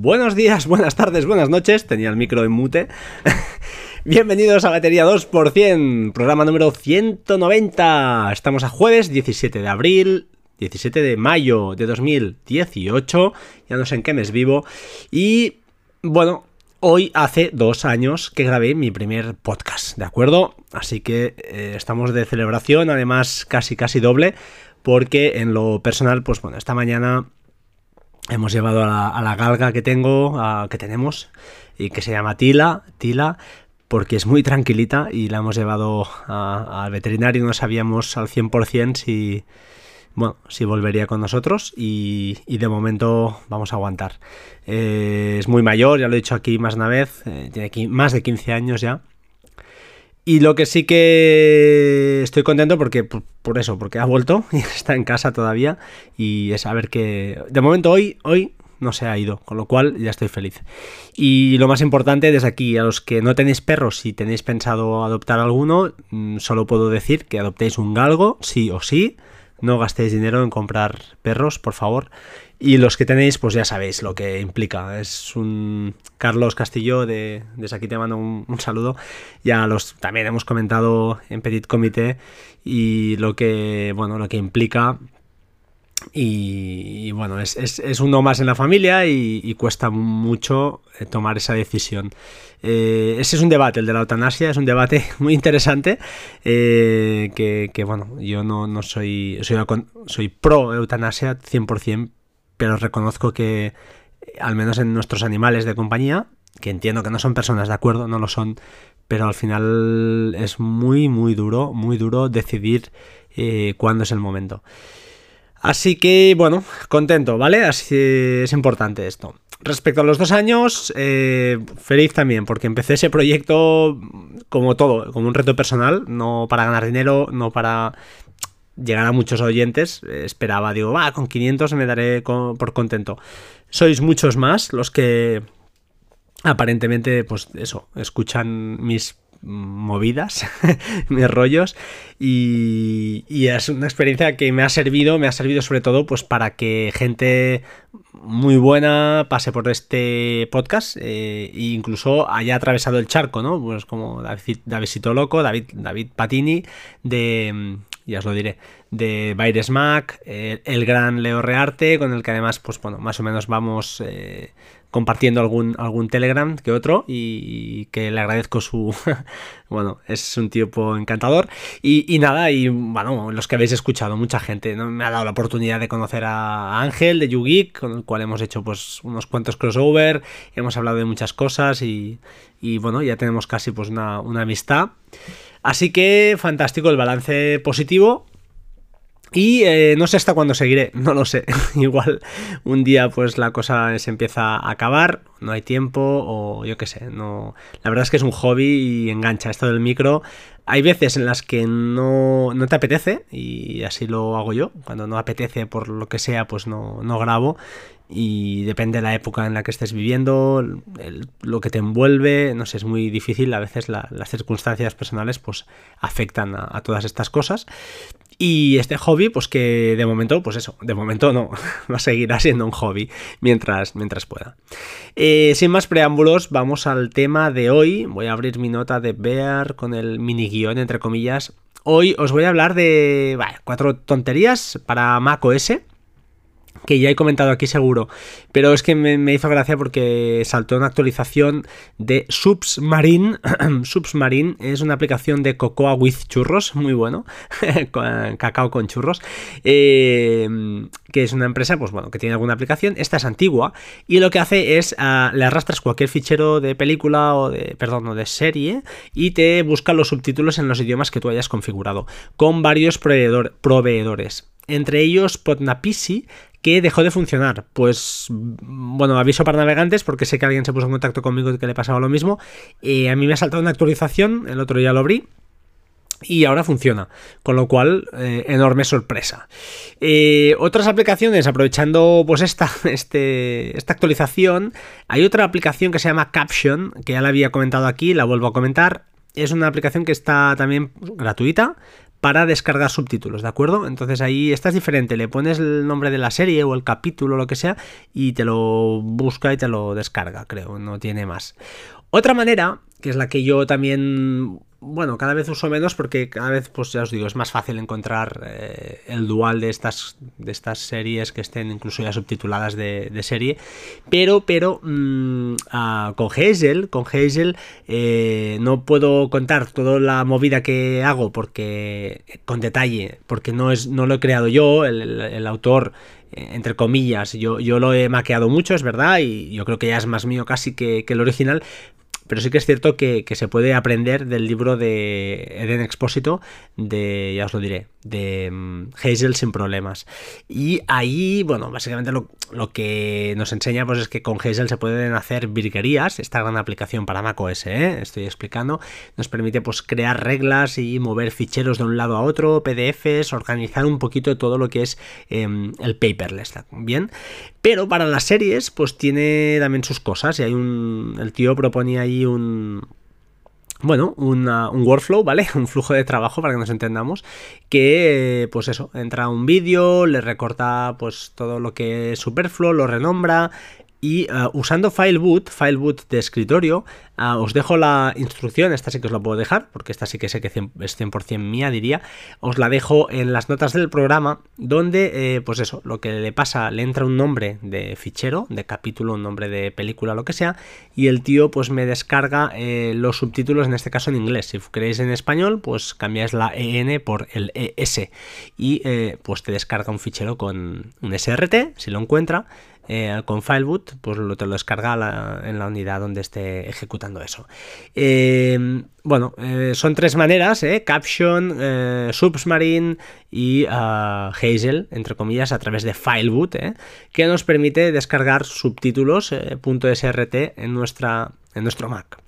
buenos días, buenas tardes, buenas noches. Tenía el micro en mute. Bienvenidos a Batería 2%, programa número 190. Estamos a jueves 17 de abril, 17 de mayo de 2018. Ya no sé en qué mes vivo. Y bueno, hoy hace dos años que grabé mi primer podcast, ¿de acuerdo? Así que eh, estamos de celebración, además casi casi doble, porque en lo personal, pues bueno, esta mañana hemos llevado a la, galga que tengo, que tenemos, y que se llama Tila, Tila, porque es muy tranquilita y la hemos llevado al veterinario, no sabíamos al 100% si, bueno, si volvería con nosotros y, de momento vamos a aguantar. Eh, es muy mayor, ya lo he dicho aquí más una vez, eh, tiene aquí más de 15 años ya y lo que sí que estoy contento porque por, eso, porque ha vuelto y está en casa todavía y es saber que de momento hoy hoy no se ha ido, con lo cual ya estoy feliz. Y lo más importante desde aquí, a los que no tenéis perros, si tenéis pensado adoptar alguno, mm, solo puedo decir que adoptéis un galgo, sí o sí, no gastéis dinero en comprar perros, por favor. Y los que tenéis, pues ya sabéis lo que implica. Es un Carlos Castillo, de, desde aquí te mando un, saludo. Ya los también hemos comentado en Petit Comité y lo que, bueno, lo que implica. Y, bueno, es, es, uno más en la familia y, cuesta mucho eh, tomar esa decisión. Eh, ese es un debate, el de la eutanasia, es un debate muy interesante. Eh, que, bueno, yo no, no soy, soy, soy pro eutanasia 100%, pero reconozco que, al menos en nuestros animales de compañía, que entiendo que no son personas de acuerdo, no lo son, pero al final es muy, muy duro, muy duro decidir eh, cuándo es el momento. Así que, bueno, contento, ¿vale? Así es importante esto. Respecto a los dos años, eh, feliz también, porque empecé ese proyecto como todo, como un reto personal, no para ganar dinero, no para llegar a muchos oyentes. Eh, esperaba, digo, va, con 500 me daré por contento. Sois muchos más los que aparentemente, pues eso, escuchan mis movidas, mis rollos y, es una experiencia que me ha servido, me ha servido sobre todo pues para que gente muy buena pase por este podcast e incluso haya atravesado el charco, ¿no? Pues como David, Davidito Loco, David, David Patini de ya os lo diré, de Baires Mac, el, gran Leo Rearte, con el que además, pues bueno, más o menos vamos eh, compartiendo algún, algún Telegram que otro y, que le agradezco su... bueno, es un tipo encantador. Y, nada, y bueno, los que habéis escuchado, mucha gente, ¿no? me ha dado la oportunidad de conocer a Ángel de YouGeek, con el cual hemos hecho pues unos cuantos crossover, hemos hablado de muchas cosas y, bueno, ya tenemos casi pues una, una amistad. Así que fantástico el balance positivo. Y eh, no sé hasta cuándo seguiré, no lo sé. Igual un día pues la cosa se empieza a acabar, no hay tiempo o yo qué sé. No... La verdad es que es un hobby y engancha esto del micro. Hay veces en las que no, no te apetece y así lo hago yo. Cuando no apetece por lo que sea pues no, no grabo y depende de la época en la que estés viviendo, lo que te envuelve, no sé, es muy difícil, a veces las circunstancias personales pues afectan a, todas estas cosas. Y este hobby, pues que de momento, pues eso, de momento no, va a seguir siendo un hobby mientras, mientras pueda. Eh, sin más preámbulos, vamos al tema de hoy. Voy a abrir mi nota de Bear con el mini guion, entre comillas. Hoy os voy a hablar de cuatro tonterías para Mac OS que ya he comentado aquí seguro, pero es que me, hizo gracia porque saltó una actualización de Subsmarine. Subsmarine es una aplicación de Cocoa with churros, muy bueno, cacao con churros, eh, que es una empresa, pues bueno, que tiene alguna aplicación. Esta es antigua y lo que hace es ah, le arrastras cualquier fichero de película o de, perdón, o de serie y te busca los subtítulos en los idiomas que tú hayas configurado con varios proveedores entre ellos Potnapisi, que dejó de funcionar. Pues, bueno, aviso para navegantes porque sé que alguien se puso en contacto conmigo que le pasaba lo mismo. a mí me ha saltado una actualización, el otro ya lo abrí. Y ahora funciona, con lo cual, eh, enorme sorpresa. Eh, otras aplicaciones, aprovechando pues esta, este, esta actualización, hay otra aplicación que se llama Caption, que ya la había comentado aquí, la vuelvo a comentar. Es una aplicación que está también gratuita para descargar subtítulos, ¿de acuerdo? Entonces ahí estás diferente, le pones el nombre de la serie o el capítulo o lo que sea y te lo busca y te lo descarga, creo, no tiene más. Otra manera, que es la que yo también bueno, cada vez uso menos porque cada vez, pues ya os digo, es más fácil encontrar eh, el dual de estas, de estas series que estén incluso ya subtituladas de, serie. Pero, pero, mm, ah, con Hazel, con Hazel eh, no puedo contar toda la movida que hago porque con detalle, porque no, es, no lo he creado yo, el, autor eh, entre comillas, yo, yo lo he maqueado mucho, es verdad, y yo creo que ya es más mío casi que, que el original, pero sí que es cierto que, se puede aprender del libro de Eden Expósito, de, ya os lo diré, de mm, Hazel sin problemas. Y ahí, bueno, básicamente lo, que nos enseña pues es que con Hazel se pueden hacer virguerías, esta gran aplicación para macOS, ¿eh? estoy explicando, nos permite pues crear reglas y mover ficheros de un lado a otro, PDFs, organizar un poquito todo lo que es em, el paperless, ¿bien? Pero para las series, pues tiene también sus cosas. Y hay un. El tío proponía ahí un. Bueno, un workflow, ¿vale? Un flujo de trabajo para que nos entendamos. Que, pues eso, entra un vídeo, le recorta pues todo lo que es superfluo, lo renombra, y uh, usando FileBoot, FileBoot de escritorio, uh, os dejo la instrucción, esta sí que os la puedo dejar, porque esta sí que sé que es 100% mía, diría. Os la dejo en las notas del programa, donde, eh, pues eso, lo que le pasa, le entra un nombre de fichero, de capítulo, un nombre de película, lo que sea, y el tío pues me descarga eh, los subtítulos, en este caso en inglés. Si queréis en español, pues cambiáis la EN por el ES, y eh, pues te descarga un fichero con un SRT, si lo encuentra, eh, con Fileboot, pues lo, te lo descarga en la unidad donde esté ejecutando eso. Eh, bueno, eh, son tres maneras, Caption, Submarine y ah, Hazel, entre comillas, a través de Fileboot, que nos permite descargar subtítulos .srt en, nuestra, en nuestro Mac.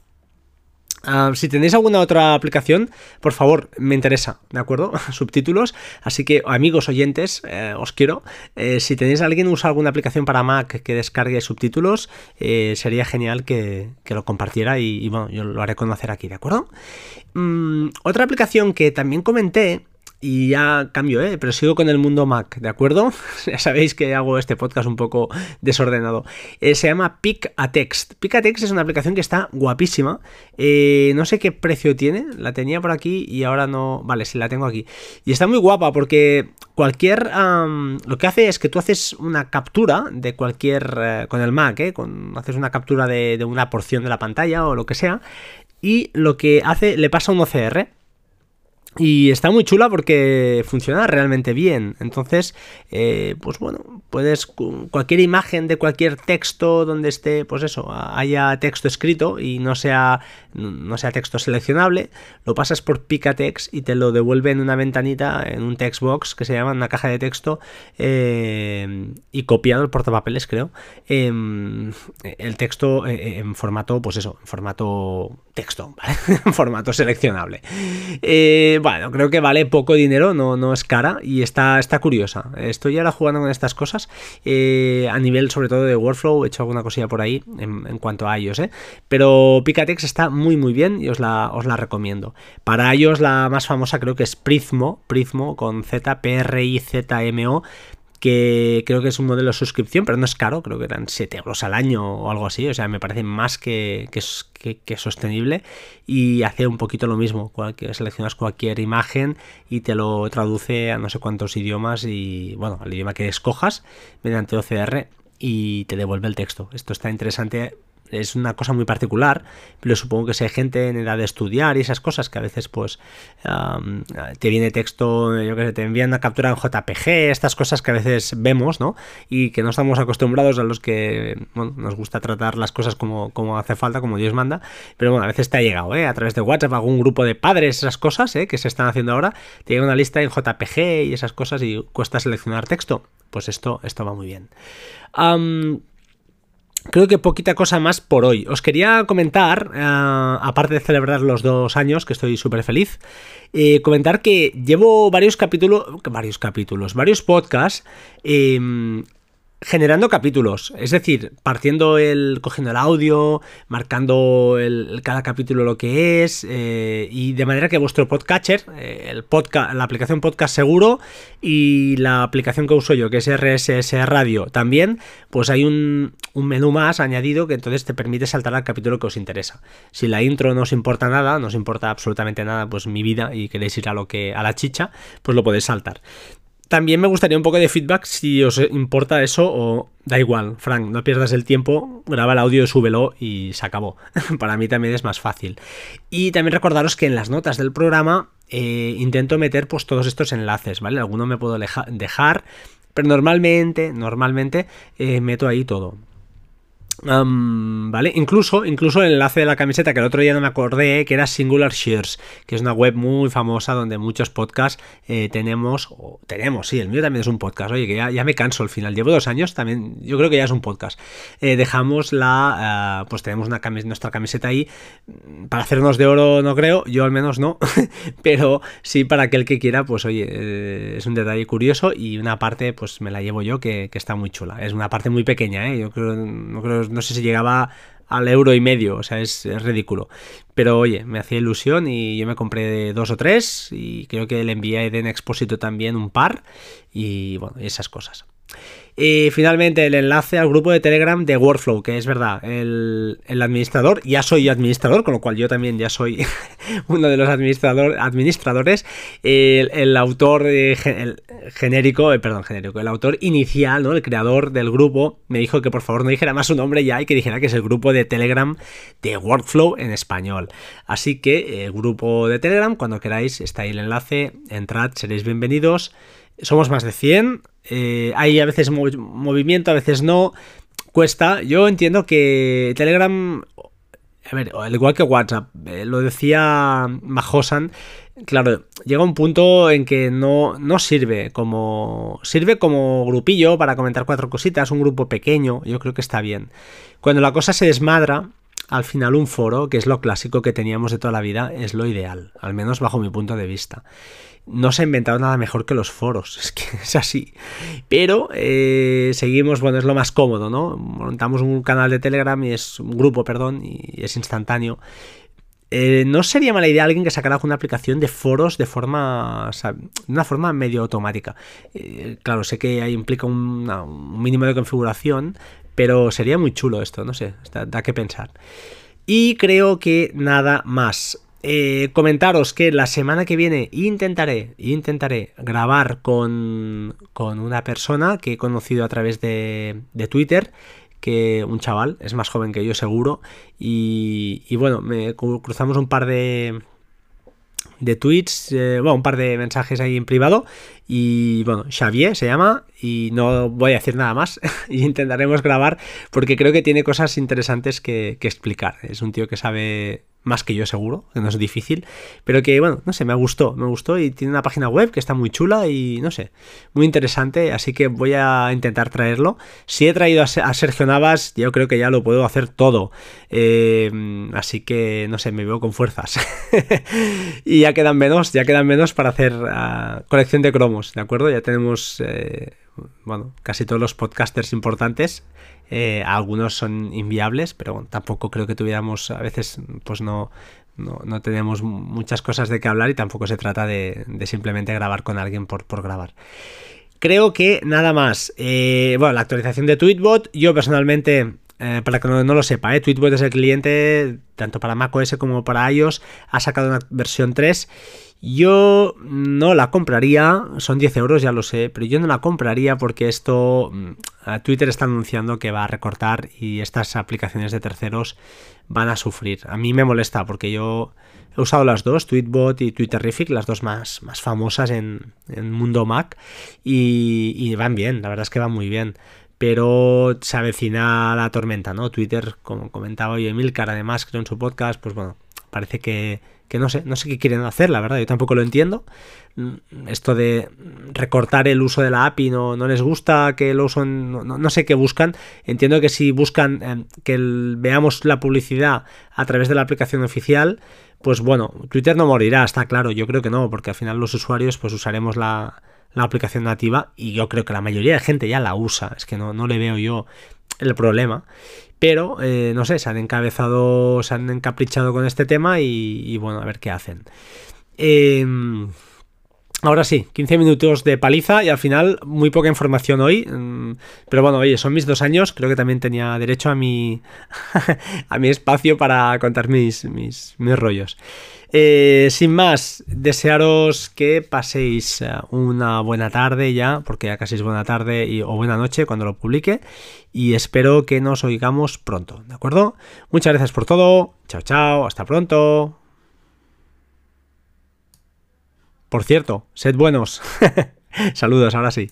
Ah, si tenéis alguna otra aplicación, por favor, me interesa, ¿de acuerdo? Subtítulos. Así que, amigos oyentes, eh, os quiero. Eh, si tenéis alguien usa alguna aplicación para Mac que descargue subtítulos, eh, sería genial que, lo compartiera y, bueno, yo lo haré conocer aquí, ¿de acuerdo? Mm, otra aplicación que también comenté y ya cambio, ¿eh? pero sigo con el mundo Mac, ¿de acuerdo? ya sabéis que hago este podcast un poco desordenado. Eh, se llama Pick a Text. Pick a Text es una aplicación que está guapísima. Eh, no sé qué precio tiene, la tenía por aquí y ahora no. Vale, sí la tengo aquí. Y está muy guapa porque cualquier. lo que hace es que tú haces una captura de cualquier. Eh, con el Mac, ¿eh? Con, haces una captura de, de una porción de la pantalla o lo que sea. Y lo que hace, le pasa un OCR y está muy chula porque funciona realmente bien. Entonces, eh, pues bueno, puedes cualquier imagen de cualquier texto donde esté, pues eso, haya texto escrito y no sea, no sea texto seleccionable, lo pasas por Picatext y te lo devuelve en una ventanita, en un text box que se llama una caja de texto eh, y copiado el portapapeles, creo, em, el texto eh, en formato, pues eso, en formato texto, en formato seleccionable. Eh, bueno, creo que vale poco dinero, no, no es cara y está, está curiosa. Estoy ahora jugando con estas cosas eh, a nivel sobre todo de workflow, he hecho alguna cosilla por ahí en, cuanto a ellos, ¿eh? pero Picatex está muy muy bien y os la, os la recomiendo. Para ellos la más famosa creo que es Prismo, Prismo con Z, P R I Z M O que creo que es un modelo de suscripción, pero no es caro, creo que eran 7 euros al año o algo así, o sea, me parece más que, que, sostenible y hace un poquito lo mismo, seleccionas cualquier imagen y te lo traduce a no sé cuántos idiomas y, bueno, al idioma que escojas mediante OCR y te devuelve el texto. Esto está interesante es una cosa muy particular, pero supongo que si hay gente en edad de estudiar y esas cosas que a veces pues te viene texto, yo que sé, te envían una captura en JPG, estas cosas que a veces vemos, ¿no? Y que no estamos acostumbrados a los que nos gusta tratar las cosas como, como hace falta, como Dios manda, pero bueno, a veces te ha llegado, ¿eh? A través de WhatsApp, algún grupo de padres, esas cosas, ¿eh? Que se están haciendo ahora, te llega una lista en JPG y esas cosas y cuesta seleccionar texto. Pues esto, esto va muy bien creo que poquita cosa más por hoy. Os quería comentar, eh, aparte de celebrar los dos años, que estoy súper feliz, eh, comentar que llevo varios capítulos, varios capítulos, varios podcasts em, generando capítulos, es decir, partiendo el, cogiendo el audio, marcando el, cada capítulo lo que es, eh, y de manera que vuestro podcatcher, eh, el podcast, la aplicación podcast seguro y la aplicación que uso yo, que es RSS Radio también, pues hay un, un menú más añadido que entonces te permite saltar al capítulo que os interesa. Si la intro no os importa nada, no os importa absolutamente nada, pues mi vida y queréis ir a lo que a la chicha, pues lo podéis saltar. También me gustaría un poco de feedback si os importa eso o da igual, Frank, no pierdas el tiempo, graba el audio, súbelo y se acabó. Para mí también es más fácil. Y también recordaros que en las notas del programa eh, intento meter pues todos estos enlaces, ¿vale? Alguno me puedo dejar, pero normalmente, normalmente eh, meto ahí todo. ¿Vale? Incluso, incluso el enlace de la camiseta que el otro día no me acordé, que era Singular Shares, que es una web muy famosa donde muchos podcasts eh, tenemos, o tenemos, sí, el mío también es un podcast, oye, que ya, me canso al final, llevo dos años, también, yo creo que ya es un podcast. Eh, dejamos la, ah, pues tenemos una nuestra camiseta ahí, para hacernos de oro no creo, yo al menos no, pero sí para aquel que quiera, pues oye, eh, es un detalle curioso y una parte pues me la llevo yo que, que está muy chula, es una parte muy pequeña, yo creo, no creo no sé si llegaba al euro y medio, o sea, es, ridículo. Pero oye, me hacía ilusión y yo me compré dos o tres y creo que le envié a Eden Expósito también un par y bueno, esas cosas. Y finalmente el enlace al grupo de Telegram de Workflow, que es verdad, el, administrador, ya soy administrador, con lo cual yo también ya soy uno de los administrador, administradores. El, autor genérico, eh, perdón, genérico, el autor inicial, ¿no? el creador del grupo, me dijo que por favor no dijera más su nombre ya y que dijera que es el grupo de Telegram de Workflow en español. Así que el grupo de Telegram, cuando queráis, está ahí el enlace, entrad, seréis bienvenidos. Somos más de 100, eh, hay a veces movimiento, a veces no. Cuesta. Yo entiendo que Telegram, a ver, al igual que WhatsApp, eh, lo decía Majosan, claro, llega un punto en que no, no sirve como. Sirve como grupillo para comentar cuatro cositas, un grupo pequeño, yo creo que está bien. Cuando la cosa se desmadra, al final un foro, que es lo clásico que teníamos de toda la vida, es lo ideal, al menos bajo mi punto de vista no se ha inventado nada mejor que los foros, es que es así. Pero eh, seguimos, bueno, es lo más cómodo, ¿no? Montamos un canal de Telegram y es un grupo, perdón, y es instantáneo. Eh, no sería mala idea alguien que sacara una aplicación de foros de forma, una forma medio automática. Eh, claro, sé que ahí implica un, mínimo de configuración, pero sería muy chulo esto, no sé, da que pensar. Y creo que nada más. Eh, comentaros que la semana que viene intentaré, intentaré grabar con, con una persona que he conocido a través de, de Twitter que un chaval, es más joven que yo seguro, y, y bueno, me cruzamos un par de, de tweets, eh, bueno, un par de mensajes ahí en privado. Y bueno, Xavier se llama y no voy a decir nada más. y intentaremos grabar porque creo que tiene cosas interesantes que, que, explicar. Es un tío que sabe más que yo seguro, que no es difícil, pero que bueno, no sé, me gustó, me gustó y tiene una página web que está muy chula y no sé, muy interesante, así que voy a intentar traerlo. Si he traído a Sergio Navas, yo creo que ya lo puedo hacer todo, eh, así que no sé, me veo con fuerzas. y ya quedan menos, ya quedan menos para hacer uh, colección de cromos, ¿de acuerdo? Ya tenemos, eh, bueno, casi todos los podcasters importantes eh, algunos son inviables, pero tampoco creo que tuviéramos, a veces, pues no, no, tenemos muchas cosas de qué hablar y tampoco se trata de, simplemente grabar con alguien por, por grabar. Creo que nada más. Eh, bueno, la actualización de Tweetbot, yo personalmente eh, para que no, lo sepa. Tweetbot es el cliente, tanto para macOS como para iOS, ha sacado una versión 3 yo no la compraría, son 10 euros, ya lo sé, pero yo no la compraría porque esto, mm, Twitter está anunciando que va a recortar y estas aplicaciones de terceros van a sufrir. A mí me molesta porque yo he usado las dos, Tweetbot y Twitterific, las dos más, más famosas en, en mundo Mac, y, van bien, la verdad es que van muy bien pero se avecina la tormenta, ¿no? Twitter, como comentaba hoy Emilcar, además creo en su podcast, pues bueno, parece que, que no sé, no sé qué quieren hacer, la verdad, yo tampoco lo entiendo. Mm, esto de recortar el uso de la API no, no les gusta, que lo usen, no, sé qué buscan. Entiendo que si buscan em, que veamos la publicidad a través de la aplicación oficial, pues bueno, Twitter no morirá, está claro, yo creo que no, porque al final los usuarios pues usaremos la, la aplicación nativa y yo creo que la mayoría de gente ya la usa, es que no, no le veo yo el problema. Pero, eh, no sé, se han encabezado, se han encaprichado con este tema y, bueno, a ver qué hacen. Em, ahora sí, 15 minutos de paliza y al final muy poca información hoy. Mm, pero bueno, oye, son mis dos años, creo que también tenía derecho a mi, a mi espacio para contar mis, mis, mis rollos. Eh, sin más, desearos que paséis eh, una buena tarde ya, porque ya casi es buena tarde o buena noche cuando lo publique. Y espero que nos oigamos pronto, ¿de acuerdo? Muchas gracias por todo. Chao, chao. Hasta pronto. Por cierto, sed buenos. Saludos, ahora sí.